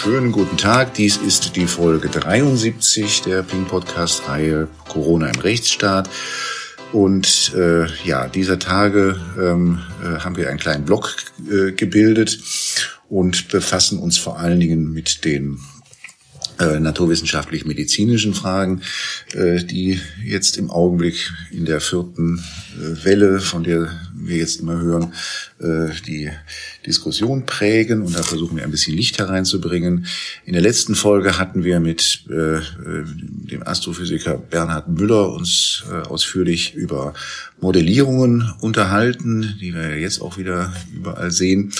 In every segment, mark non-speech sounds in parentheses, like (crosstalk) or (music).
Schönen guten Tag. Dies ist die Folge 73 der Ping Podcast Reihe Corona im Rechtsstaat. Und äh, ja, dieser Tage ähm, äh, haben wir einen kleinen Blog äh, gebildet und befassen uns vor allen Dingen mit den äh, naturwissenschaftlich-medizinischen Fragen, äh, die jetzt im Augenblick in der vierten äh, Welle, von der wir jetzt immer hören, äh, die Diskussion prägen. Und da versuchen wir ein bisschen Licht hereinzubringen. In der letzten Folge hatten wir mit äh, dem Astrophysiker Bernhard Müller uns ausführlich über Modellierungen unterhalten, die wir jetzt auch wieder überall sehen.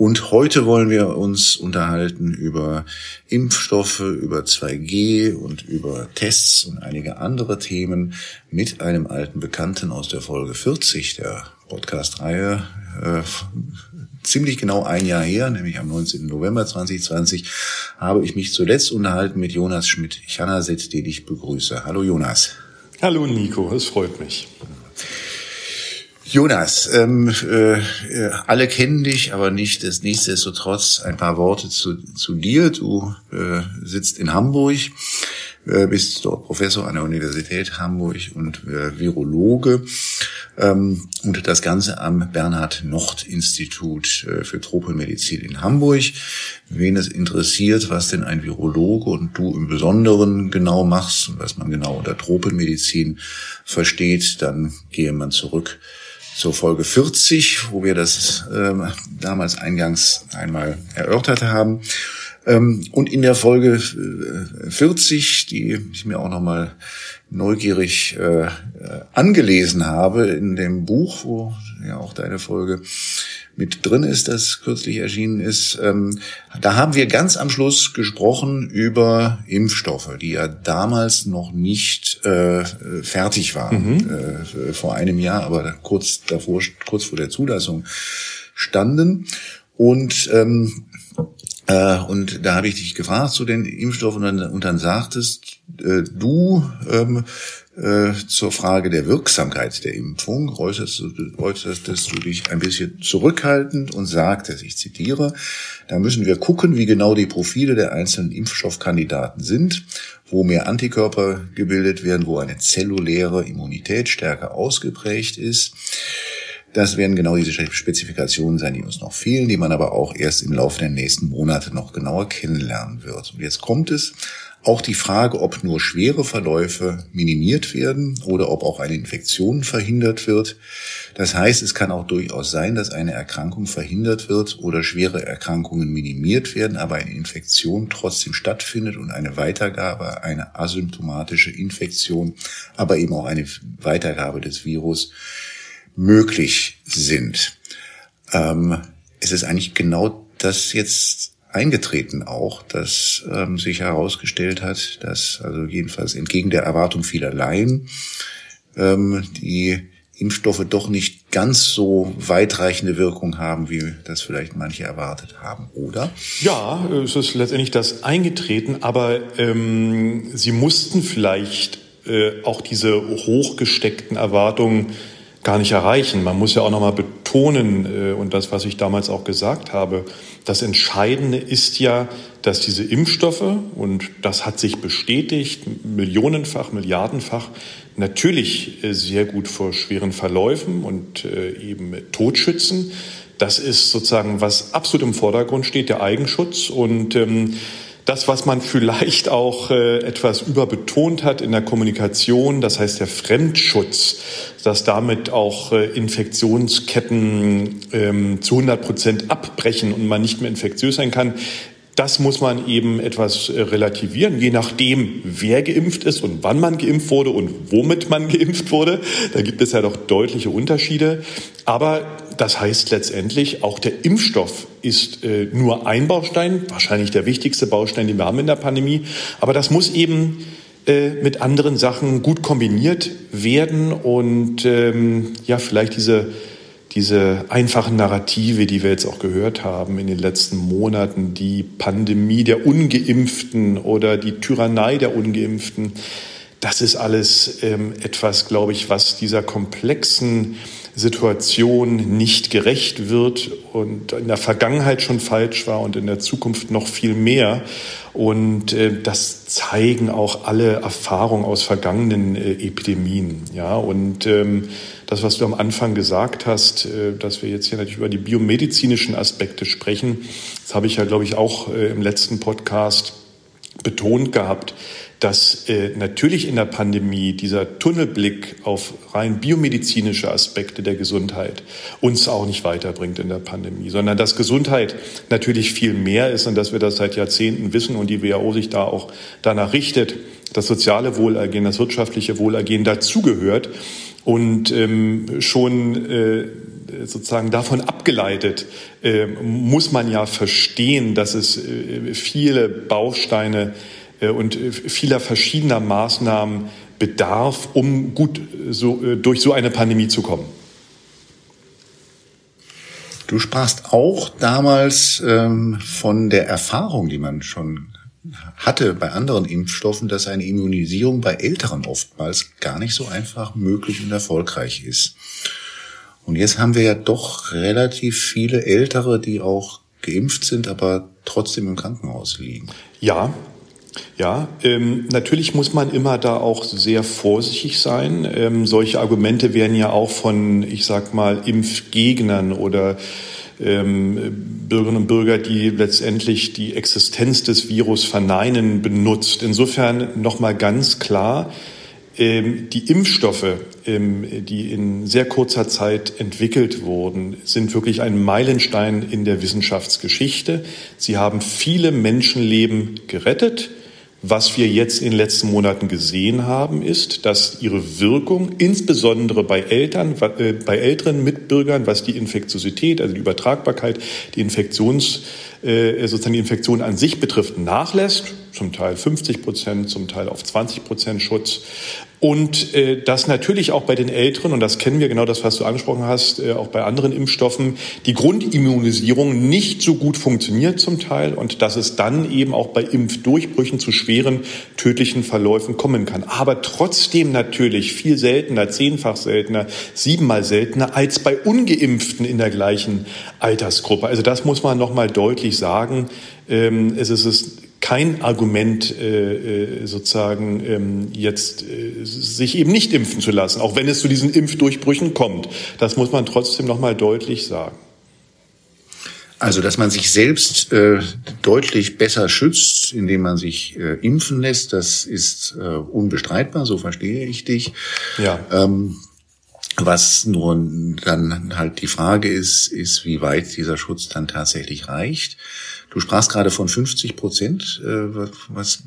Und heute wollen wir uns unterhalten über Impfstoffe, über 2G und über Tests und einige andere Themen mit einem alten Bekannten aus der Folge 40 der Podcast-Reihe. Äh, ziemlich genau ein Jahr her, nämlich am 19. November 2020, habe ich mich zuletzt unterhalten mit Jonas Schmidt-Chanaset, den ich begrüße. Hallo Jonas. Hallo Nico, es freut mich. Jonas, ähm, äh, alle kennen dich, aber nicht des nichtsdestotrotz ein paar Worte zu, zu dir. Du äh, sitzt in Hamburg, äh, bist dort Professor an der Universität Hamburg und äh, Virologe ähm, und das Ganze am Bernhard Nocht Institut äh, für Tropenmedizin in Hamburg. Wen es interessiert, was denn ein Virologe und du im Besonderen genau machst und was man genau unter Tropenmedizin versteht, dann gehe man zurück zur Folge 40, wo wir das äh, damals eingangs einmal erörtert haben. Ähm, und in der Folge 40, äh, die ich mir auch nochmal neugierig äh, angelesen habe in dem Buch, wo ja auch deine Folge mit drin ist, das kürzlich erschienen ist. Ähm, da haben wir ganz am Schluss gesprochen über Impfstoffe, die ja damals noch nicht äh, fertig waren, mhm. äh, vor einem Jahr, aber kurz davor, kurz vor der Zulassung standen. Und ähm, äh, und da habe ich dich gefragt zu den Impfstoffen und dann, und dann sagtest äh, du ähm, äh, zur Frage der Wirksamkeit der Impfung äußerst, äußerstest du dich ein bisschen zurückhaltend und sagtest, ich zitiere, da müssen wir gucken, wie genau die Profile der einzelnen Impfstoffkandidaten sind, wo mehr Antikörper gebildet werden, wo eine zelluläre Immunität stärker ausgeprägt ist. Das werden genau diese Spezifikationen sein, die uns noch fehlen, die man aber auch erst im Laufe der nächsten Monate noch genauer kennenlernen wird. Und jetzt kommt es auch die Frage, ob nur schwere Verläufe minimiert werden oder ob auch eine Infektion verhindert wird. Das heißt, es kann auch durchaus sein, dass eine Erkrankung verhindert wird oder schwere Erkrankungen minimiert werden, aber eine Infektion trotzdem stattfindet und eine Weitergabe, eine asymptomatische Infektion, aber eben auch eine Weitergabe des Virus möglich sind. Ähm, es ist eigentlich genau das jetzt eingetreten auch, dass ähm, sich herausgestellt hat, dass also jedenfalls entgegen der Erwartung vieler Laien ähm, die Impfstoffe doch nicht ganz so weitreichende Wirkung haben, wie das vielleicht manche erwartet haben, oder? Ja, es ist letztendlich das eingetreten, aber ähm, sie mussten vielleicht äh, auch diese hochgesteckten Erwartungen gar nicht erreichen. Man muss ja auch nochmal betonen, äh, und das, was ich damals auch gesagt habe, das Entscheidende ist ja, dass diese Impfstoffe, und das hat sich bestätigt, millionenfach, milliardenfach, natürlich äh, sehr gut vor schweren Verläufen und äh, eben Tod schützen. Das ist sozusagen, was absolut im Vordergrund steht, der Eigenschutz. Und ähm, das, was man vielleicht auch äh, etwas überbetont hat in der Kommunikation, das heißt der Fremdschutz, dass damit auch äh, Infektionsketten ähm, zu 100 Prozent abbrechen und man nicht mehr infektiös sein kann, das muss man eben etwas äh, relativieren, je nachdem, wer geimpft ist und wann man geimpft wurde und womit man (laughs) geimpft wurde. Da gibt es ja doch deutliche Unterschiede. Aber das heißt letztendlich, auch der Impfstoff ist äh, nur ein Baustein, wahrscheinlich der wichtigste Baustein, den wir haben in der Pandemie. Aber das muss eben äh, mit anderen Sachen gut kombiniert werden und ähm, ja, vielleicht diese diese einfachen Narrative, die wir jetzt auch gehört haben in den letzten Monaten, die Pandemie der Ungeimpften oder die Tyrannei der Ungeimpften, das ist alles ähm, etwas, glaube ich, was dieser komplexen Situation nicht gerecht wird und in der Vergangenheit schon falsch war und in der Zukunft noch viel mehr. Und äh, das zeigen auch alle Erfahrungen aus vergangenen äh, Epidemien. Ja, und ähm, das, was du am Anfang gesagt hast, äh, dass wir jetzt hier natürlich über die biomedizinischen Aspekte sprechen, das habe ich ja, glaube ich, auch äh, im letzten Podcast betont gehabt dass äh, natürlich in der Pandemie dieser Tunnelblick auf rein biomedizinische Aspekte der Gesundheit uns auch nicht weiterbringt in der Pandemie, sondern dass Gesundheit natürlich viel mehr ist und dass wir das seit Jahrzehnten wissen und die WHO sich da auch danach richtet, das soziale Wohlergehen, das wirtschaftliche Wohlergehen dazugehört und ähm, schon äh, sozusagen davon abgeleitet äh, muss man ja verstehen, dass es äh, viele Bausteine und äh, vieler verschiedener Maßnahmen bedarf, um gut so, äh, durch so eine Pandemie zu kommen. Du sprachst auch damals ähm, von der Erfahrung, die man schon hatte bei anderen Impfstoffen, dass eine Immunisierung bei Älteren oftmals gar nicht so einfach möglich und erfolgreich ist. Und jetzt haben wir ja doch relativ viele Ältere, die auch geimpft sind, aber trotzdem im Krankenhaus liegen. Ja, ja, ähm, natürlich muss man immer da auch sehr vorsichtig sein. Ähm, solche Argumente werden ja auch von, ich sag mal, Impfgegnern oder ähm, Bürgerinnen und Bürger, die letztendlich die Existenz des Virus verneinen, benutzt. Insofern nochmal ganz klar, ähm, die Impfstoffe, ähm, die in sehr kurzer Zeit entwickelt wurden, sind wirklich ein Meilenstein in der Wissenschaftsgeschichte. Sie haben viele Menschenleben gerettet. Was wir jetzt in den letzten Monaten gesehen haben, ist, dass ihre Wirkung insbesondere bei Eltern, äh, bei älteren Mitbürgern, was die Infektiosität, also die Übertragbarkeit, die Infektions, äh, sozusagen die Infektion an sich betrifft, nachlässt. Zum Teil 50 Prozent, zum Teil auf 20 Prozent Schutz. Und äh, dass natürlich auch bei den Älteren, und das kennen wir genau das, was du angesprochen hast, äh, auch bei anderen Impfstoffen, die Grundimmunisierung nicht so gut funktioniert zum Teil und dass es dann eben auch bei Impfdurchbrüchen zu schweren tödlichen Verläufen kommen kann. Aber trotzdem natürlich viel seltener, zehnfach seltener, siebenmal seltener als bei Ungeimpften in der gleichen Altersgruppe. Also das muss man nochmal deutlich sagen. Ähm, es ist kein Argument äh, äh, sozusagen ähm, jetzt äh, sich eben nicht impfen zu lassen, auch wenn es zu diesen Impfdurchbrüchen kommt. Das muss man trotzdem noch mal deutlich sagen. Also, dass man sich selbst äh, deutlich besser schützt, indem man sich äh, impfen lässt, das ist äh, unbestreitbar, so verstehe ich dich. Ja. Ähm, was nur dann halt die Frage ist, ist, wie weit dieser Schutz dann tatsächlich reicht. Du sprachst gerade von 50 Prozent. Äh, was,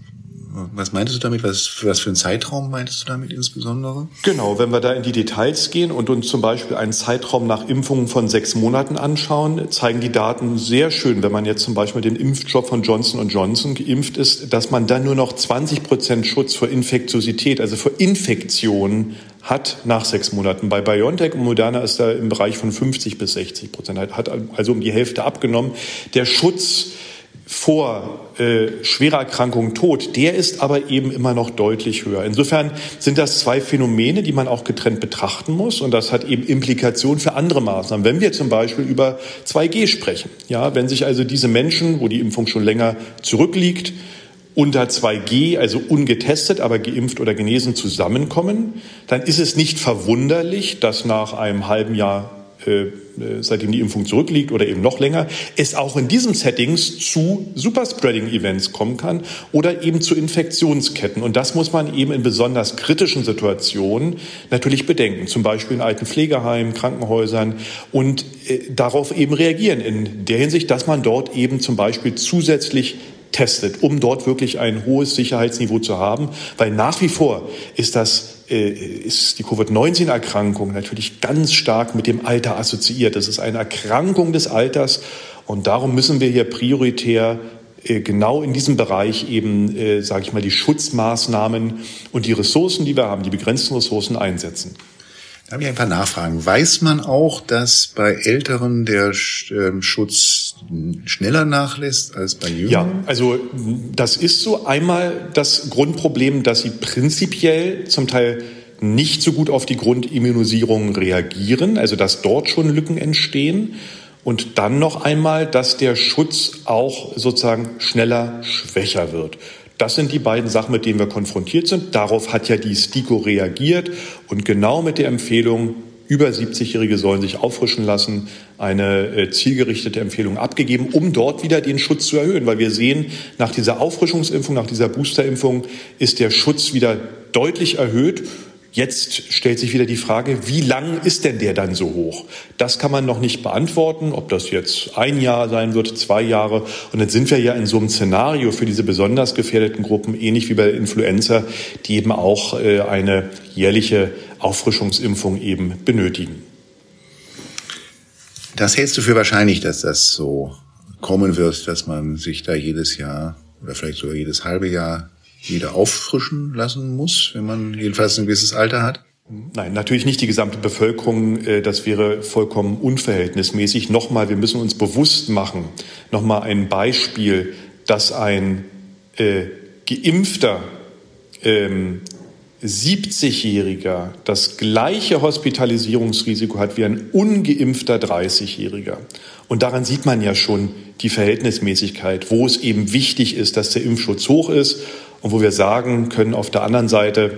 was meintest du damit? Was, was für einen Zeitraum meintest du damit insbesondere? Genau, wenn wir da in die Details gehen und uns zum Beispiel einen Zeitraum nach Impfungen von sechs Monaten anschauen, zeigen die Daten sehr schön, wenn man jetzt zum Beispiel den Impfstoff von Johnson Johnson geimpft ist, dass man dann nur noch 20 Prozent Schutz vor Infektiosität, also vor Infektionen hat nach sechs Monaten. Bei BioNTech und Moderna ist er im Bereich von 50 bis 60 Prozent, hat also um die Hälfte abgenommen. Der Schutz vor äh, schwerer Erkrankung Tod, der ist aber eben immer noch deutlich höher. Insofern sind das zwei Phänomene, die man auch getrennt betrachten muss und das hat eben Implikationen für andere Maßnahmen. Wenn wir zum Beispiel über 2G sprechen, ja, wenn sich also diese Menschen, wo die Impfung schon länger zurückliegt, unter 2G, also ungetestet, aber geimpft oder genesen zusammenkommen, dann ist es nicht verwunderlich, dass nach einem halben Jahr äh, seitdem die Impfung zurückliegt oder eben noch länger, es auch in diesen Settings zu Superspreading-Events kommen kann oder eben zu Infektionsketten. Und das muss man eben in besonders kritischen Situationen natürlich bedenken, zum Beispiel in alten Pflegeheimen, Krankenhäusern und äh, darauf eben reagieren in der Hinsicht, dass man dort eben zum Beispiel zusätzlich testet, um dort wirklich ein hohes Sicherheitsniveau zu haben, weil nach wie vor ist das äh, ist die Covid-19-Erkrankung natürlich ganz stark mit dem Alter assoziiert. Das ist eine Erkrankung des Alters und darum müssen wir hier prioritär äh, genau in diesem Bereich eben, äh, sage ich mal, die Schutzmaßnahmen und die Ressourcen, die wir haben, die begrenzten Ressourcen einsetzen. Da habe ich ein paar Nachfragen. Weiß man auch, dass bei Älteren der ähm, Schutz schneller nachlässt als bei Jüngeren? Ja, also das ist so einmal das Grundproblem, dass sie prinzipiell zum Teil nicht so gut auf die Grundimmunisierung reagieren, also dass dort schon Lücken entstehen. Und dann noch einmal, dass der Schutz auch sozusagen schneller schwächer wird. Das sind die beiden Sachen, mit denen wir konfrontiert sind. Darauf hat ja die STIKO reagiert und genau mit der Empfehlung, über 70-Jährige sollen sich auffrischen lassen, eine äh, zielgerichtete Empfehlung abgegeben, um dort wieder den Schutz zu erhöhen. Weil wir sehen, nach dieser Auffrischungsimpfung, nach dieser Boosterimpfung ist der Schutz wieder deutlich erhöht. Jetzt stellt sich wieder die Frage, wie lang ist denn der dann so hoch? Das kann man noch nicht beantworten, ob das jetzt ein Jahr sein wird, zwei Jahre. Und dann sind wir ja in so einem Szenario für diese besonders gefährdeten Gruppen, ähnlich wie bei Influenza, die eben auch äh, eine jährliche Auffrischungsimpfung eben benötigen. Das hältst du für wahrscheinlich, dass das so kommen wird, dass man sich da jedes Jahr oder vielleicht sogar jedes halbe Jahr wieder auffrischen lassen muss, wenn man jedenfalls ein gewisses Alter hat? Nein, natürlich nicht die gesamte Bevölkerung. Äh, das wäre vollkommen unverhältnismäßig. Nochmal, wir müssen uns bewusst machen, nochmal ein Beispiel, dass ein äh, geimpfter ähm, 70-Jähriger das gleiche Hospitalisierungsrisiko hat wie ein ungeimpfter 30-Jähriger. Und daran sieht man ja schon die Verhältnismäßigkeit, wo es eben wichtig ist, dass der Impfschutz hoch ist und wo wir sagen können, auf der anderen Seite,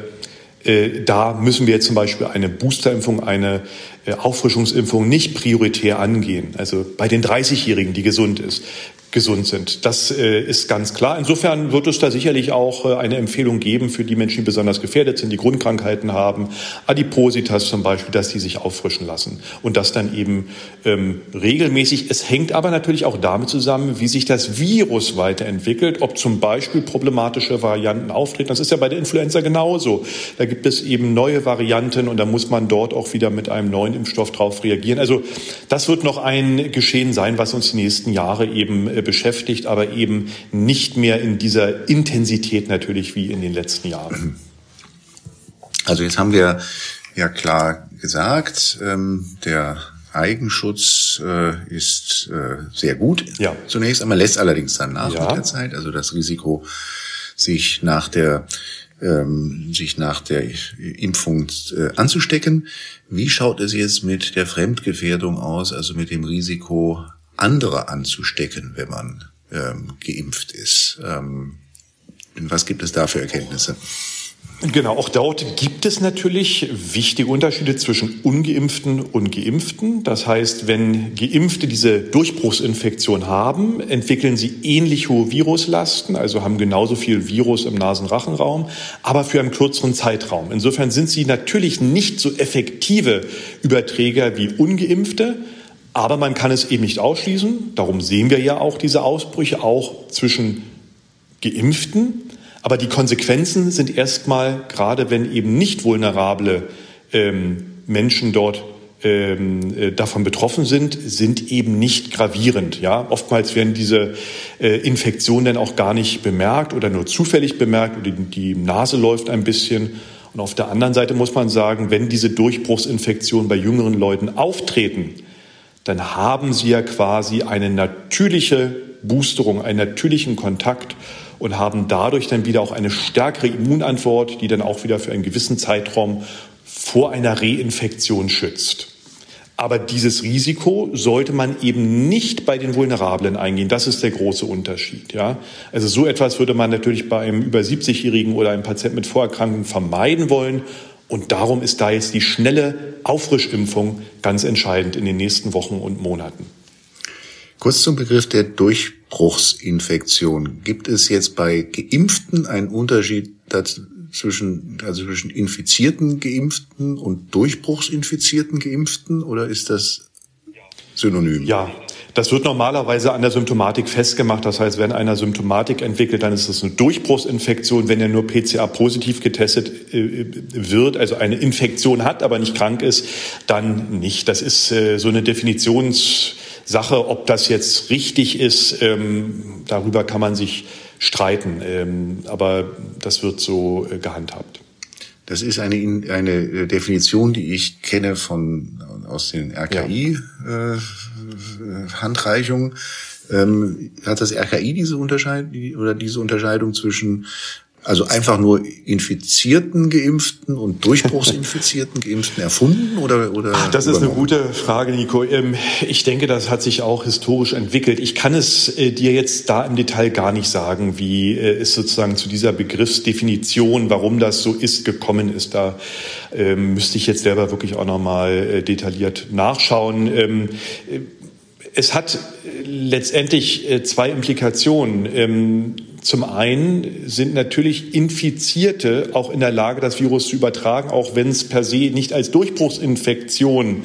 äh, da müssen wir jetzt zum Beispiel eine Boosterimpfung, eine äh, Auffrischungsimpfung nicht prioritär angehen. Also bei den 30-Jährigen, die gesund ist gesund sind. Das äh, ist ganz klar. Insofern wird es da sicherlich auch äh, eine Empfehlung geben für die Menschen, die besonders gefährdet sind, die Grundkrankheiten haben, Adipositas zum Beispiel, dass die sich auffrischen lassen und das dann eben ähm, regelmäßig. Es hängt aber natürlich auch damit zusammen, wie sich das Virus weiterentwickelt, ob zum Beispiel problematische Varianten auftreten. Das ist ja bei der Influenza genauso. Da gibt es eben neue Varianten und da muss man dort auch wieder mit einem neuen Impfstoff drauf reagieren. Also das wird noch ein Geschehen sein, was uns die nächsten Jahre eben äh, beschäftigt, aber eben nicht mehr in dieser Intensität natürlich wie in den letzten Jahren. (clears throat) Also jetzt haben wir ja klar gesagt, ähm, der Eigenschutz äh, ist äh, sehr gut. Ja. Zunächst einmal lässt allerdings dann nach ja. mit der Zeit, also das Risiko, sich nach der ähm, sich nach der Impfung äh, anzustecken. Wie schaut es jetzt mit der Fremdgefährdung aus, also mit dem Risiko andere anzustecken, wenn man ähm, geimpft ist. Ähm, was gibt es da für Erkenntnisse? Genau, auch dort gibt es natürlich wichtige Unterschiede zwischen ungeimpften und geimpften. Das heißt, wenn Geimpfte diese Durchbruchsinfektion haben, entwickeln sie ähnlich hohe Viruslasten, also haben genauso viel Virus im Nasenrachenraum, aber für einen kürzeren Zeitraum. Insofern sind sie natürlich nicht so effektive Überträger wie ungeimpfte, aber man kann es eben nicht ausschließen. Darum sehen wir ja auch diese Ausbrüche auch zwischen Geimpften. Aber die Konsequenzen sind erstmal, gerade wenn eben nicht vulnerable ähm, Menschen dort ähm, äh, davon betroffen sind, sind eben nicht gravierend. Ja, oftmals werden diese äh, Infektionen dann auch gar nicht bemerkt oder nur zufällig bemerkt oder die, die Nase läuft ein bisschen. Und auf der anderen Seite muss man sagen, wenn diese Durchbruchsinfektionen bei jüngeren Leuten auftreten, dann haben Sie ja quasi eine natürliche Boosterung, einen natürlichen Kontakt und haben dadurch dann wieder auch eine stärkere Immunantwort, die dann auch wieder für einen gewissen Zeitraum vor einer Reinfektion schützt. Aber dieses Risiko sollte man eben nicht bei den Vulnerablen eingehen. Das ist der große Unterschied. Ja? Also so etwas würde man natürlich bei einem über 70-Jährigen oder einem Patienten mit Vorerkrankungen vermeiden wollen. Und darum ist da jetzt die schnelle Auffrischimpfung ganz entscheidend in den nächsten Wochen und Monaten. Kurz zum Begriff der Durchbruchsinfektion. Gibt es jetzt bei Geimpften einen Unterschied zwischen, also zwischen infizierten Geimpften und Durchbruchsinfizierten Geimpften oder ist das synonym? Ja, das wird normalerweise an der Symptomatik festgemacht. Das heißt, wenn einer Symptomatik entwickelt, dann ist es eine Durchbruchsinfektion. Wenn er nur PCA-positiv getestet äh, wird, also eine Infektion hat, aber nicht krank ist, dann nicht. Das ist äh, so eine Definitionssache. Ob das jetzt richtig ist, ähm, darüber kann man sich streiten. Ähm, aber das wird so äh, gehandhabt. Das ist eine, eine Definition, die ich kenne von, aus den RKI-Handreichungen. Ja. Äh, ähm, hat das RKI diese Unterscheidung oder diese Unterscheidung zwischen also einfach nur infizierten Geimpften und durchbruchsinfizierten Geimpften erfunden oder oder? Das ist eine gute Frage, Nico. Ähm, ich denke, das hat sich auch historisch entwickelt. Ich kann es äh, dir jetzt da im Detail gar nicht sagen, wie äh, es sozusagen zu dieser Begriffsdefinition, warum das so ist, gekommen ist. Da ähm, müsste ich jetzt selber wirklich auch noch mal äh, detailliert nachschauen. Ähm, es hat letztendlich zwei Implikationen. Zum einen sind natürlich Infizierte auch in der Lage, das Virus zu übertragen, auch wenn es per se nicht als Durchbruchsinfektion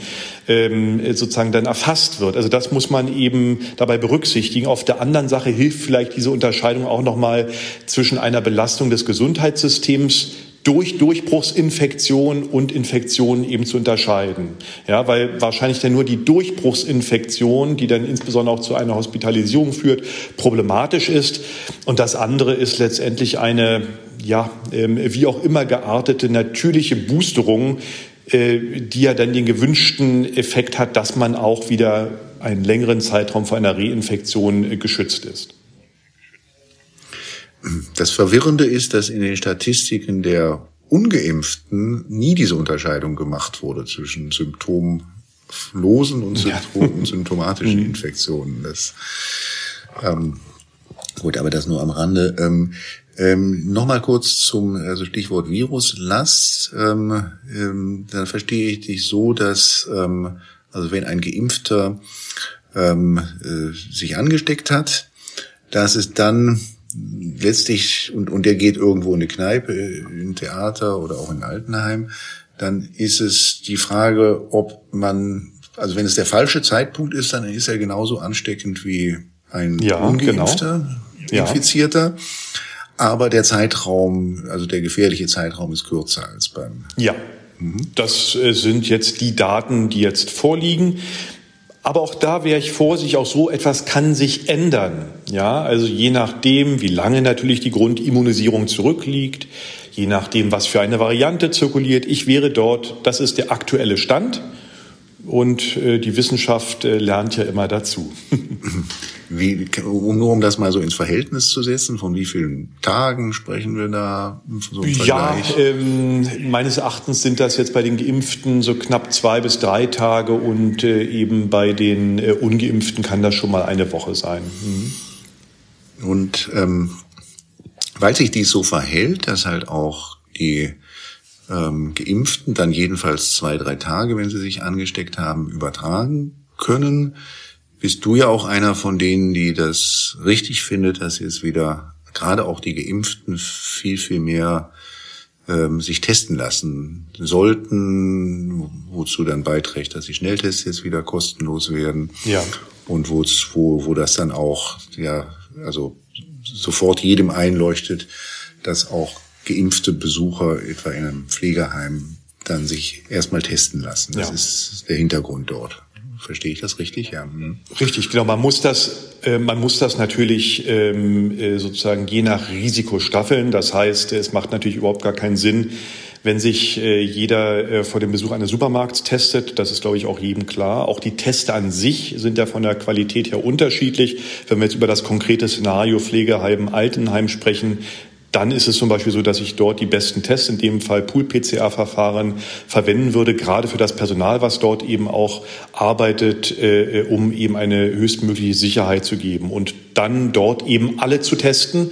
ähm, sozusagen dann erfasst wird. Also das muss man eben dabei berücksichtigen. Auf der anderen Sache hilft vielleicht diese Unterscheidung auch nochmal zwischen einer Belastung des Gesundheitssystems durch Durchbruchsinfektion und Infektion eben zu unterscheiden. Ja, weil wahrscheinlich dann nur die Durchbruchsinfektion, die dann insbesondere auch zu einer Hospitalisierung führt, problematisch ist. Und das andere ist letztendlich eine, ja, ähm, wie auch immer geartete natürliche Boosterung, äh, die ja dann den gewünschten Effekt hat, dass man auch wieder einen längeren Zeitraum vor einer Reinfektion äh, geschützt ist. Das Verwirrende ist, dass in den Statistiken der Ungeimpften nie diese Unterscheidung gemacht wurde zwischen symptomlosen und, Symptom ja. (laughs) symptomatischen mhm. Infektionen. Das, ähm, gut, aber das nur am Rande. Ähm, ähm, Nochmal kurz zum also Stichwort Viruslast. Ähm, ähm, dann verstehe ich dich so, dass ähm, also wenn ein Geimpfter ähm, äh, sich angesteckt hat, dass es dann letztlich, und, und der geht irgendwo in eine Kneipe, in ein Theater oder auch in ein Altenheim, dann ist es die Frage, ob man, also wenn es der falsche Zeitpunkt ist, dann ist er genauso ansteckend wie ein ja, ungeimpfter, genau. Infizierter. Ja. Aber der Zeitraum, also der gefährliche Zeitraum ist kürzer als beim. Ja. Mhm. Das äh, sind jetzt die Daten, die jetzt vorliegen. Aber auch da wäre ich vorsichtig, auch so etwas kann sich ändern. Ja, also je nachdem, wie lange natürlich die Grundimmunisierung zurückliegt, je nachdem, was für eine Variante zirkuliert. Ich wäre dort, das ist der aktuelle Stand. Und äh, die Wissenschaft äh, lernt ja immer dazu. (laughs) Wie, nur um das mal so ins Verhältnis zu setzen, von wie vielen Tagen sprechen wir da? So ja, ähm, meines Erachtens sind das jetzt bei den Geimpften so knapp zwei bis drei Tage und äh, eben bei den äh, Ungeimpften kann das schon mal eine Woche sein. Mhm. Und ähm, weil sich dies so verhält, dass halt auch die ähm, Geimpften dann jedenfalls zwei, drei Tage, wenn sie sich angesteckt haben, übertragen können, bist du ja auch einer von denen, die das richtig findet, dass jetzt wieder gerade auch die Geimpften viel, viel mehr ähm, sich testen lassen sollten, wozu dann beiträgt, dass die Schnelltests jetzt wieder kostenlos werden. Ja. Und wo, wo, wo das dann auch, ja, also sofort jedem einleuchtet, dass auch geimpfte Besucher etwa in einem Pflegeheim dann sich erstmal testen lassen. Das ja. ist der Hintergrund dort. Verstehe ich das richtig? Ja. Hm. Richtig, genau. Man muss das, äh, man muss das natürlich ähm, äh, sozusagen je nach Risiko staffeln. Das heißt, es macht natürlich überhaupt gar keinen Sinn, wenn sich äh, jeder äh, vor dem Besuch eines Supermarkts testet. Das ist, glaube ich, auch jedem klar. Auch die Teste an sich sind ja von der Qualität her unterschiedlich. Wenn wir jetzt über das konkrete Szenario Pflegeheim, Altenheim sprechen, dann ist es zum Beispiel so, dass ich dort die besten Tests, in dem Fall Pool-PCR-Verfahren, verwenden würde, gerade für das Personal, was dort eben auch arbeitet, äh, um eben eine höchstmögliche Sicherheit zu geben und dann dort eben alle zu testen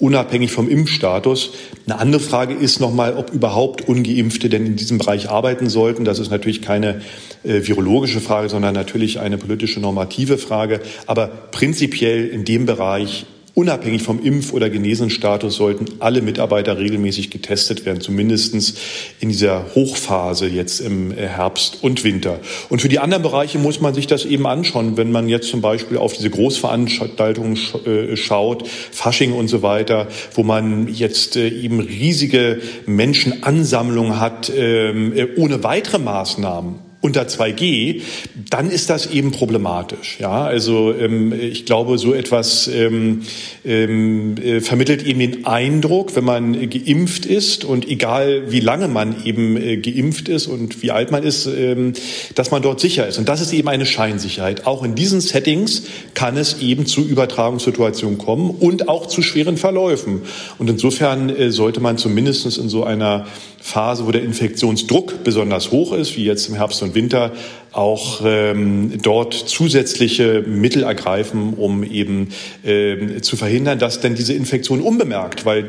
unabhängig vom Impfstatus. Eine andere Frage ist nochmal, ob überhaupt ungeimpfte denn in diesem Bereich arbeiten sollten. Das ist natürlich keine äh, virologische Frage, sondern natürlich eine politische normative Frage. Aber prinzipiell in dem Bereich Unabhängig vom Impf- oder Genesenstatus sollten alle Mitarbeiter regelmäßig getestet werden, zumindestens in dieser Hochphase jetzt im äh, Herbst und Winter. Und für die anderen Bereiche muss man sich das eben anschauen. Wenn man jetzt zum Beispiel auf diese Großveranstaltungen äh, schaut, Fasching und so weiter, wo man jetzt äh, eben riesige Menschenansammlungen hat, ähm, ohne weitere Maßnahmen unter 2G, dann ist das eben problematisch. Ja, also ähm, ich glaube, so etwas ähm, ähm, äh, vermittelt eben den Eindruck, wenn man geimpft ist und egal wie lange man eben äh, geimpft ist und wie alt man ist, ähm, dass man dort sicher ist. Und das ist eben eine Scheinsicherheit. Auch in diesen Settings kann es eben zu Übertragungssituationen kommen und auch zu schweren Verläufen. Und insofern äh, sollte man zumindest in so einer Phase, wo der Infektionsdruck besonders hoch ist, wie jetzt im Herbst und Winter, auch ähm, dort zusätzliche Mittel ergreifen, um eben ähm, zu verhindern, dass denn diese Infektion unbemerkt, weil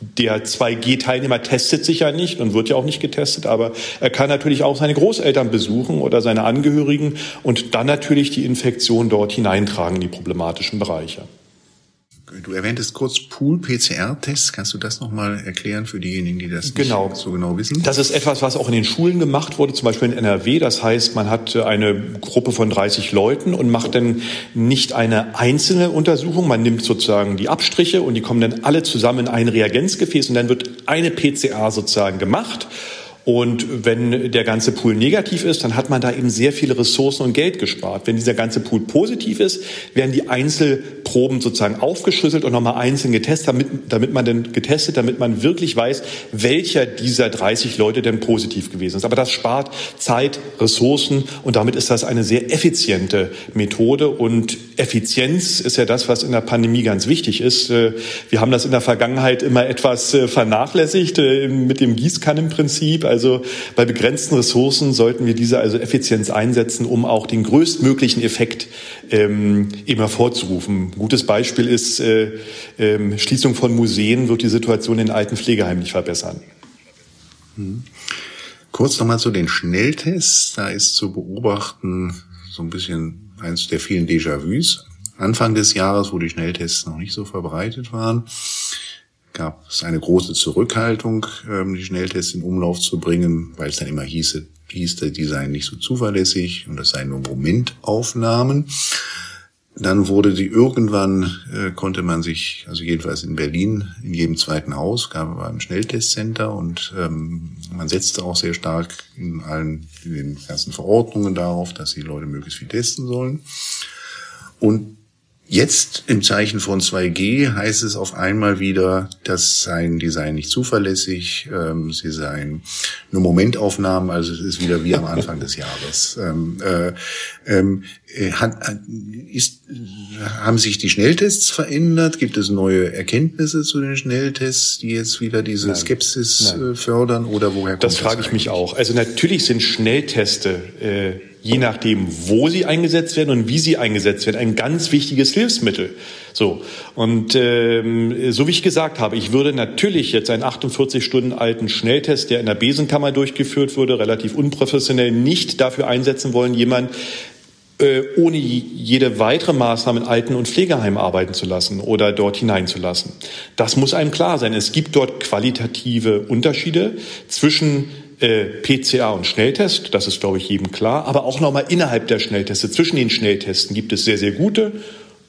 der 2G-Teilnehmer testet sich ja nicht und wird ja auch nicht getestet, aber er kann natürlich auch seine Großeltern besuchen oder seine Angehörigen und dann natürlich die Infektion dort hineintragen in die problematischen Bereiche. Du erwähntest kurz Pool-PCR-Tests. Kannst du das nochmal erklären für diejenigen, die das genau. nicht so genau wissen? Das ist etwas, was auch in den Schulen gemacht wurde, zum Beispiel in NRW. Das heißt, man hat eine Gruppe von 30 Leuten und macht dann nicht eine einzelne Untersuchung. Man nimmt sozusagen die Abstriche und die kommen dann alle zusammen in ein Reagenzgefäß und dann wird eine PCR sozusagen gemacht. Und wenn der ganze Pool negativ ist, dann hat man da eben sehr viele Ressourcen und Geld gespart. Wenn dieser ganze Pool positiv ist, werden die Einzelproben sozusagen aufgeschlüsselt und nochmal einzeln getestet, damit, damit man denn getestet, damit man wirklich weiß, welcher dieser 30 Leute denn positiv gewesen ist. Aber das spart Zeit, Ressourcen und damit ist das eine sehr effiziente Methode. Und Effizienz ist ja das, was in der Pandemie ganz wichtig ist. Äh, wir haben das in der Vergangenheit immer etwas äh, vernachlässigt äh, mit dem Gießkannenprinzip. Also bei begrenzten Ressourcen sollten wir diese also Effizienz einsetzen, um auch den größtmöglichen Effekt ähm, eben hervorzurufen. Gutes Beispiel ist, äh, äh, Schließung von Museen wird die Situation in alten Pflegeheimen nicht verbessern. Hm. Kurz nochmal zu den Schnelltests. Da ist zu beobachten so ein bisschen eins der vielen Déjà-vus. Anfang des Jahres, wo die Schnelltests noch nicht so verbreitet waren, gab es eine große Zurückhaltung, ähm, die Schnelltests in Umlauf zu bringen, weil es dann immer hieße, hieß, die seien nicht so zuverlässig und das seien nur Momentaufnahmen. Dann wurde die irgendwann, äh, konnte man sich, also jedenfalls in Berlin, in jedem zweiten Haus gab es ein Schnelltestcenter und ähm, man setzte auch sehr stark in allen, in den ganzen Verordnungen darauf, dass die Leute möglichst viel testen sollen. Und Jetzt im Zeichen von 2G heißt es auf einmal wieder, das seien, die seien nicht zuverlässig, ähm, sie seien nur Momentaufnahmen, also es ist wieder wie am Anfang des (laughs) Jahres. Ähm, äh, ähm, äh, hat, ist, haben sich die Schnelltests verändert? Gibt es neue Erkenntnisse zu den Schnelltests, die jetzt wieder diese Nein. Skepsis Nein. Äh, fördern? Oder woher kommt das? Das frage ich mich auch. Also natürlich sind Schnellteste äh, je nachdem, wo sie eingesetzt werden und wie sie eingesetzt werden, ein ganz wichtiges Hilfsmittel. So und ähm, so wie ich gesagt habe, ich würde natürlich jetzt einen 48 Stunden alten Schnelltest, der in der Besenkammer durchgeführt wurde, relativ unprofessionell, nicht dafür einsetzen wollen, jemand äh, ohne jede weitere Maßnahme in Alten- und Pflegeheimen arbeiten zu lassen oder dort hineinzulassen. Das muss einem klar sein. Es gibt dort qualitative Unterschiede zwischen äh, PCA und Schnelltest, das ist, glaube ich, jedem klar, aber auch nochmal innerhalb der Schnellteste. Zwischen den Schnelltesten gibt es sehr, sehr gute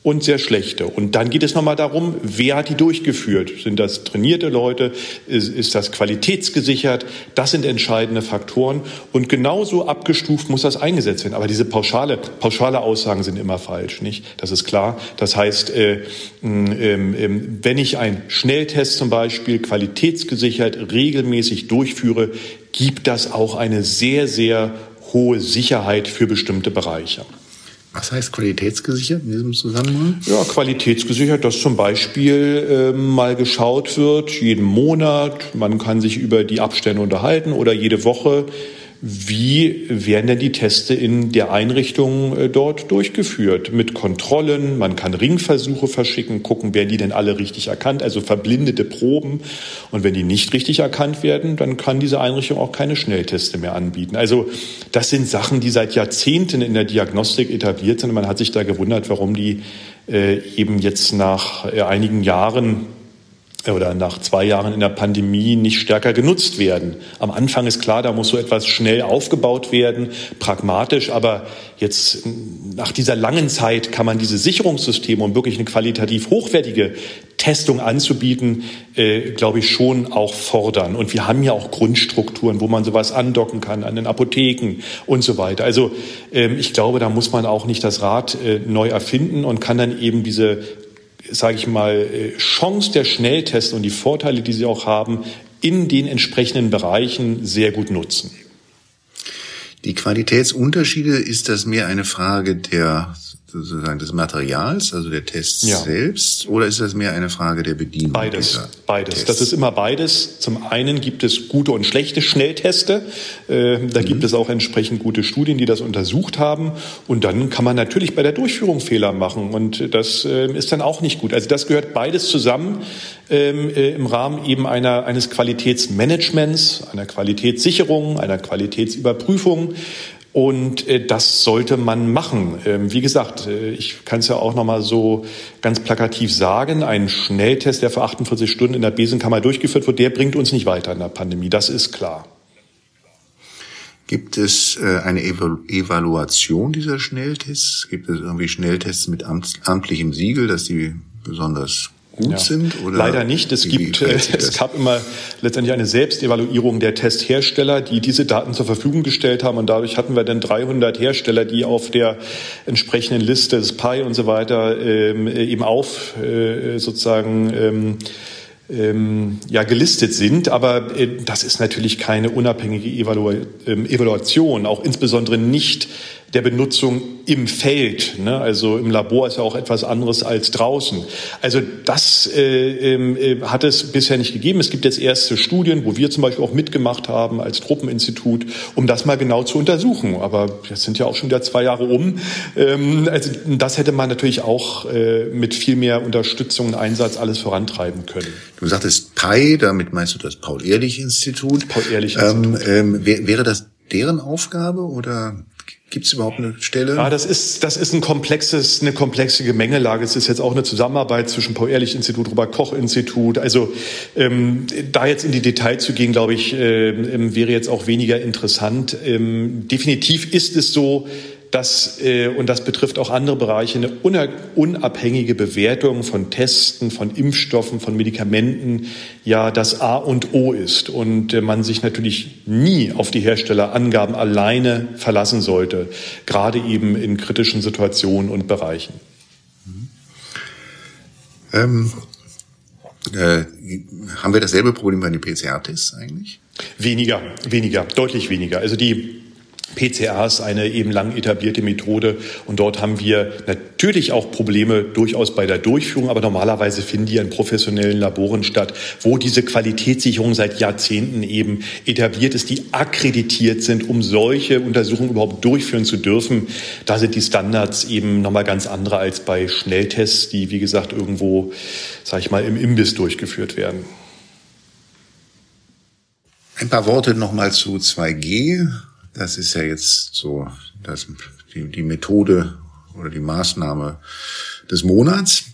und sehr schlechte. Und dann geht es nochmal darum, wer hat die durchgeführt? Sind das trainierte Leute? Ist, ist, das qualitätsgesichert? Das sind entscheidende Faktoren. Und genauso abgestuft muss das eingesetzt werden. Aber diese pauschale, pauschale Aussagen sind immer falsch, nicht? Das ist klar. Das heißt, äh, äh, äh, wenn ich einen Schnelltest zum Beispiel qualitätsgesichert regelmäßig durchführe, gibt das auch eine sehr, sehr hohe Sicherheit für bestimmte Bereiche. Was heißt qualitätsgesichert in diesem Zusammenhang? Ja, qualitätsgesichert, dass zum Beispiel äh, mal geschaut wird, jeden Monat, man kann sich über die Abstände unterhalten oder jede Woche, wie werden denn die Teste in der Einrichtung äh, dort durchgeführt? Mit Kontrollen, man kann Ringversuche verschicken, gucken, werden die denn alle richtig erkannt, also verblindete Proben. Und wenn die nicht richtig erkannt werden, dann kann diese Einrichtung auch keine Schnellteste mehr anbieten. Also das sind Sachen, die seit Jahrzehnten in der Diagnostik etabliert sind. Man hat sich da gewundert, warum die äh, eben jetzt nach äh, einigen Jahren oder nach zwei Jahren in der Pandemie nicht stärker genutzt werden. Am Anfang ist klar, da muss so etwas schnell aufgebaut werden, pragmatisch, aber jetzt nach dieser langen Zeit kann man diese Sicherungssysteme, um wirklich eine qualitativ hochwertige Testung anzubieten, äh, glaube ich, schon auch fordern. Und wir haben ja auch Grundstrukturen, wo man sowas andocken kann, an den Apotheken und so weiter. Also ähm, ich glaube, da muss man auch nicht das Rad äh, neu erfinden und kann dann eben diese sage ich mal, äh, Chance der Schnelltests und die Vorteile, die sie auch haben, in den entsprechenden Bereichen sehr gut nutzen. Die Qualitätsunterschiede, ist das mehr eine Frage der sozusagen des Materials, also der Tests ja. selbst, oder ist das mehr eine Frage der Bedienung? Beides, beides. Tests? Das ist immer beides. Zum einen gibt es gute und schlechte Schnellteste. Äh, da mhm. gibt es auch entsprechend gute Studien, die das untersucht haben. Und dann kann man natürlich bei der Durchführung Fehler machen. Und das äh, ist dann auch nicht gut. Also das gehört beides zusammen ähm, äh, im Rahmen eben einer, eines Qualitätsmanagements, einer Qualitätssicherung, einer Qualitätsüberprüfung. Und äh, das sollte man machen. Ähm, wie gesagt, äh, ich kann es ja auch noch mal so ganz plakativ sagen: Ein Schnelltest, der für 48 Stunden in der Besenkammer durchgeführt wird, der bringt uns nicht weiter in der Pandemie. Das ist klar. Gibt es äh, eine Evaluation dieser Schnelltests? Gibt es irgendwie Schnelltests mit amtlichem Siegel, dass die besonders gut ja. sind? Oder Leider nicht. Es gibt, äh, es gab immer letztendlich eine Selbstevaluierung der Testhersteller, die diese Daten zur Verfügung gestellt haben. Und dadurch hatten wir dann 300 Hersteller, die auf der entsprechenden Liste des PI und so weiter ähm, eben auf äh, sozusagen ähm, ähm, ja gelistet sind, aber äh, das ist natürlich keine unabhängige Evalu ähm, Evaluation, auch insbesondere nicht der Benutzung im Feld. Ne? Also im Labor ist ja auch etwas anderes als draußen. Also das äh, ähm, äh, hat es bisher nicht gegeben. Es gibt jetzt erste Studien, wo wir zum Beispiel auch mitgemacht haben als Truppeninstitut, um das mal genau zu untersuchen. Aber jetzt sind ja auch schon wieder zwei Jahre um. Ähm, also das hätte man natürlich auch äh, mit viel mehr Unterstützung und Einsatz alles vorantreiben können. Du sagtest PI, damit meinst du das Paul-Ehrlich-Institut. Paul-Ehrlich-Institut. Ähm, ähm, wäre das deren Aufgabe oder Gibt es überhaupt eine Stelle? Ja, das ist, das ist ein komplexes, eine komplexe Gemengelage. Es ist jetzt auch eine Zusammenarbeit zwischen Paul-Ehrlich-Institut, Robert-Koch-Institut. Also ähm, da jetzt in die Details zu gehen, glaube ich, äh, wäre jetzt auch weniger interessant. Ähm, definitiv ist es so, dass, äh, und das betrifft auch andere Bereiche, eine unabhängige Bewertung von Testen, von Impfstoffen, von Medikamenten ja das A und O ist. Und äh, man sich natürlich nie auf die Herstellerangaben alleine verlassen sollte, gerade eben in kritischen Situationen und Bereichen. Ähm, äh, haben wir dasselbe Problem bei den PCR-Tests eigentlich? Weniger, weniger, deutlich weniger. Also die PCA ist eine eben lang etablierte Methode und dort haben wir natürlich auch Probleme durchaus bei der Durchführung, aber normalerweise finden die in professionellen Laboren statt, wo diese Qualitätssicherung seit Jahrzehnten eben etabliert ist, die akkreditiert sind, um solche Untersuchungen überhaupt durchführen zu dürfen. Da sind die Standards eben nochmal ganz andere als bei Schnelltests, die wie gesagt irgendwo, sag ich mal, im Imbiss durchgeführt werden. Ein paar Worte nochmal zu 2G. Das ist ja jetzt so das, die, die Methode oder die Maßnahme des Monats,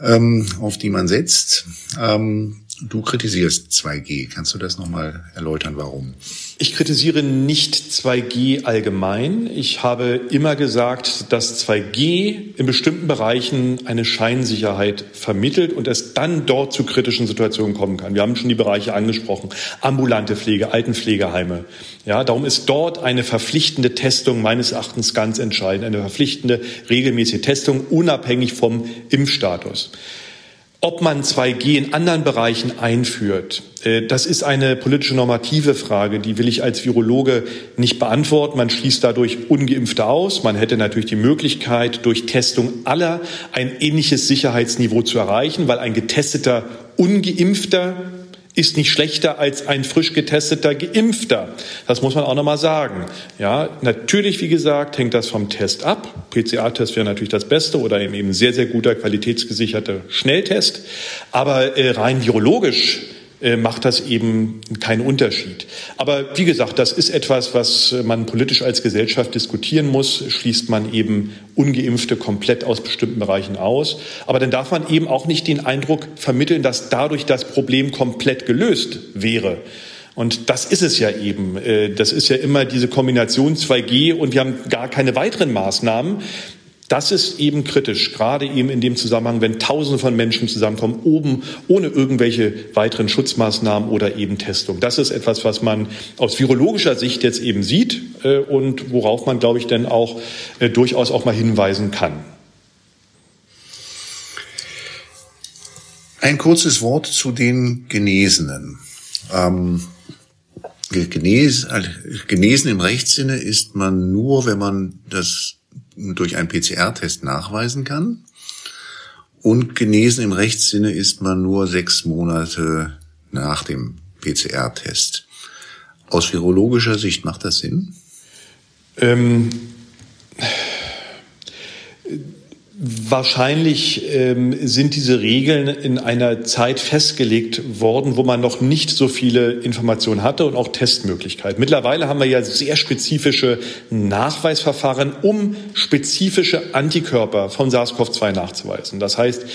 ähm, auf die man setzt. Ähm, Du kritisierst 2G. Kannst du das nochmal erläutern, warum? Ich kritisiere nicht 2G allgemein. Ich habe immer gesagt, dass 2G in bestimmten Bereichen eine Scheinsicherheit vermittelt und es dann dort zu kritischen Situationen kommen kann. Wir haben schon die Bereiche angesprochen. Ambulante Pflege, Altenpflegeheime. Ja, darum ist dort eine verpflichtende Testung meines Erachtens ganz entscheidend. Eine verpflichtende, regelmäßige Testung, unabhängig vom Impfstatus. Ob man 2G in anderen Bereichen einführt, äh, das ist eine politische normative Frage, die will ich als Virologe nicht beantworten. Man schließt dadurch ungeimpfte aus. Man hätte natürlich die Möglichkeit, durch Testung aller ein ähnliches Sicherheitsniveau zu erreichen, weil ein getesteter ungeimpfter ist nicht schlechter als ein frisch getesteter Geimpfter. Das muss man auch nochmal sagen. Ja, natürlich, wie gesagt, hängt das vom Test ab. PCA-Test wäre natürlich das Beste oder eben sehr, sehr guter, qualitätsgesicherter Schnelltest. Aber äh, rein virologisch macht das eben keinen Unterschied. Aber wie gesagt, das ist etwas, was man politisch als Gesellschaft diskutieren muss. Schließt man eben ungeimpfte komplett aus bestimmten Bereichen aus. Aber dann darf man eben auch nicht den Eindruck vermitteln, dass dadurch das Problem komplett gelöst wäre. Und das ist es ja eben. Äh, das ist ja immer diese Kombination 2G und wir haben gar keine weiteren Maßnahmen. Das ist eben kritisch, gerade eben in dem Zusammenhang, wenn Tausende von Menschen zusammenkommen, oben ohne irgendwelche weiteren Schutzmaßnahmen oder eben Testung. Das ist etwas, was man aus virologischer Sicht jetzt eben sieht äh, und worauf man, glaube ich, dann auch äh, durchaus auch mal hinweisen kann. Ein kurzes Wort zu den Genesenen. Ähm, genesen im Rechtssinne ist man nur, wenn man das durch einen PCR-Test nachweisen kann. Und genesen im Rechtssinne ist man nur sechs Monate nach dem PCR-Test. Aus virologischer Sicht macht das Sinn? Ähm, Wahrscheinlich ähm, sind diese Regeln in einer Zeit festgelegt worden, wo man noch nicht so viele Informationen hatte und auch Testmöglichkeiten. Mittlerweile haben wir ja sehr spezifische Nachweisverfahren, um spezifische Antikörper von SARS-CoV-2 nachzuweisen. Das heißt,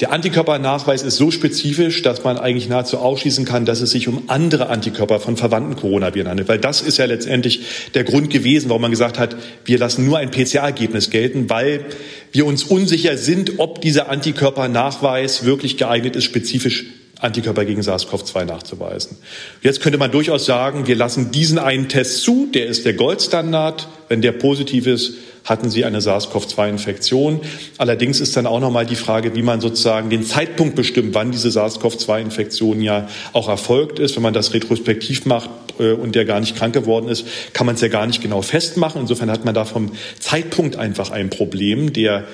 der Antikörpernachweis ist so spezifisch, dass man eigentlich nahezu ausschließen kann, dass es sich um andere Antikörper von verwandten Coronaviren handelt. Weil das ist ja letztendlich der Grund gewesen, warum man gesagt hat, wir lassen nur ein PCR-Ergebnis gelten, weil wir uns unsicher sind, ob dieser Antikörpernachweis wirklich geeignet ist, spezifisch Antikörper gegen SARS-CoV-2 nachzuweisen. Jetzt könnte man durchaus sagen, wir lassen diesen einen Test zu, der ist der Goldstandard. Wenn der positiv ist, hatten sie eine SARS-CoV-2-Infektion. Allerdings ist dann auch nochmal die Frage, wie man sozusagen den Zeitpunkt bestimmt, wann diese SARS-CoV-2-Infektion ja auch erfolgt ist. Wenn man das retrospektiv macht äh, und der gar nicht krank geworden ist, kann man es ja gar nicht genau festmachen. Insofern hat man da vom Zeitpunkt einfach ein Problem, der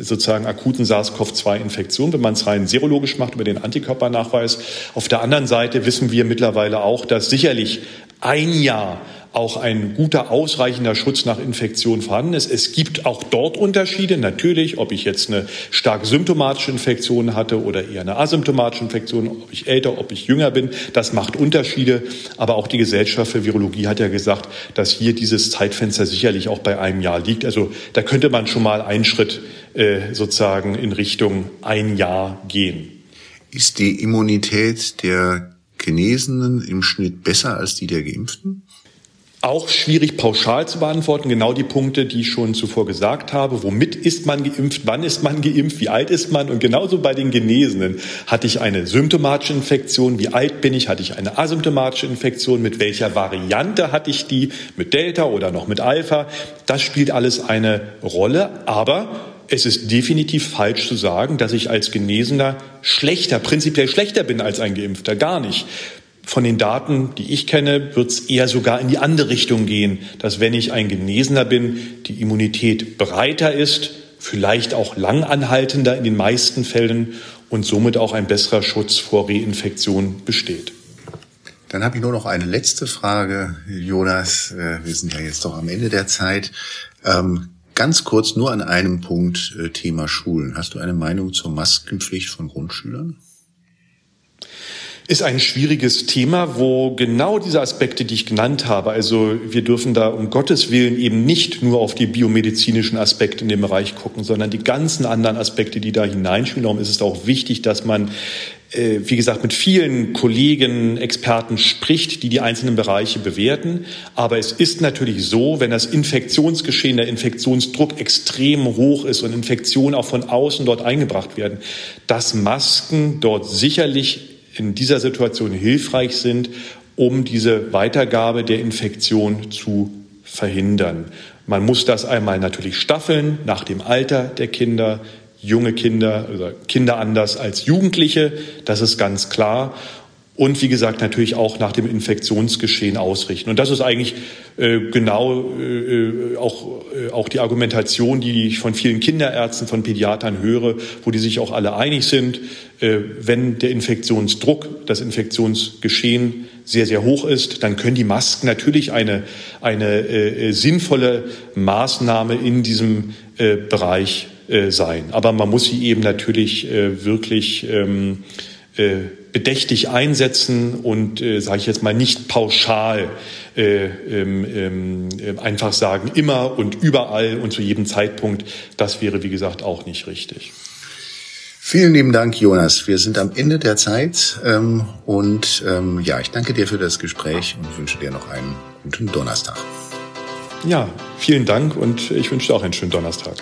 sozusagen akuten SARS-CoV-2-Infektion, wenn man es rein serologisch macht über den Antikörpernachweis. Auf der anderen Seite wissen wir mittlerweile auch, dass sicherlich ein Jahr auch ein guter, ausreichender Schutz nach Infektion vorhanden ist. Es gibt auch dort Unterschiede, natürlich, ob ich jetzt eine stark symptomatische Infektion hatte oder eher eine asymptomatische Infektion, ob ich älter, ob ich jünger bin, das macht Unterschiede. Aber auch die Gesellschaft für Virologie hat ja gesagt, dass hier dieses Zeitfenster sicherlich auch bei einem Jahr liegt. Also da könnte man schon mal einen Schritt äh, sozusagen in Richtung ein Jahr gehen. Ist die Immunität der Genesenen im Schnitt besser als die der Geimpften? Auch schwierig pauschal zu beantworten. Genau die Punkte, die ich schon zuvor gesagt habe. Womit ist man geimpft? Wann ist man geimpft? Wie alt ist man? Und genauso bei den Genesenen. Hatte ich eine symptomatische Infektion? Wie alt bin ich? Hatte ich eine asymptomatische Infektion? Mit welcher Variante hatte ich die? Mit Delta oder noch mit Alpha? Das spielt alles eine Rolle. Aber es ist definitiv falsch zu sagen, dass ich als Genesener schlechter, prinzipiell schlechter bin als ein Geimpfter. Gar nicht. Von den Daten, die ich kenne, wird es eher sogar in die andere Richtung gehen, dass wenn ich ein Genesener bin, die Immunität breiter ist, vielleicht auch langanhaltender in den meisten Fällen und somit auch ein besserer Schutz vor Reinfektion besteht. Dann habe ich nur noch eine letzte Frage, Jonas. Äh, wir sind ja jetzt doch am Ende der Zeit. Ähm, ganz kurz nur an einem Punkt äh, Thema Schulen. Hast du eine Meinung zur Maskenpflicht von Grundschülern? ist ein schwieriges Thema, wo genau diese Aspekte, die ich genannt habe, also wir dürfen da um Gottes Willen eben nicht nur auf die biomedizinischen Aspekte in dem Bereich gucken, sondern die ganzen anderen Aspekte, die da hineinspielen. Darum ist es auch wichtig, dass man wie gesagt, mit vielen Kollegen, Experten spricht, die die einzelnen Bereiche bewerten. Aber es ist natürlich so, wenn das Infektionsgeschehen, der Infektionsdruck extrem hoch ist und Infektionen auch von außen dort eingebracht werden, dass Masken dort sicherlich in dieser Situation hilfreich sind, um diese Weitergabe der Infektion zu verhindern. Man muss das einmal natürlich staffeln nach dem Alter der Kinder, junge Kinder oder Kinder anders als Jugendliche, das ist ganz klar und wie gesagt natürlich auch nach dem Infektionsgeschehen ausrichten. Und das ist eigentlich äh, genau äh, auch, äh, auch die Argumentation, die ich von vielen Kinderärzten, von Pädiatern höre, wo die sich auch alle einig sind, äh, wenn der Infektionsdruck, das Infektionsgeschehen sehr, sehr hoch ist, dann können die Masken natürlich eine, eine äh, sinnvolle Maßnahme in diesem äh, Bereich äh, sein. Aber man muss sie eben natürlich äh, wirklich ähm, äh, bedächtig einsetzen und, äh, sage ich jetzt mal, nicht pauschal äh, ähm, ähm, einfach sagen, immer und überall und zu jedem Zeitpunkt. Das wäre, wie gesagt, auch nicht richtig. Vielen lieben Dank, Jonas. Wir sind am Ende der Zeit ähm, und ähm, ja, ich danke dir für das Gespräch und wünsche dir noch einen guten Donnerstag. Ja, vielen Dank und ich wünsche dir auch einen schönen Donnerstag.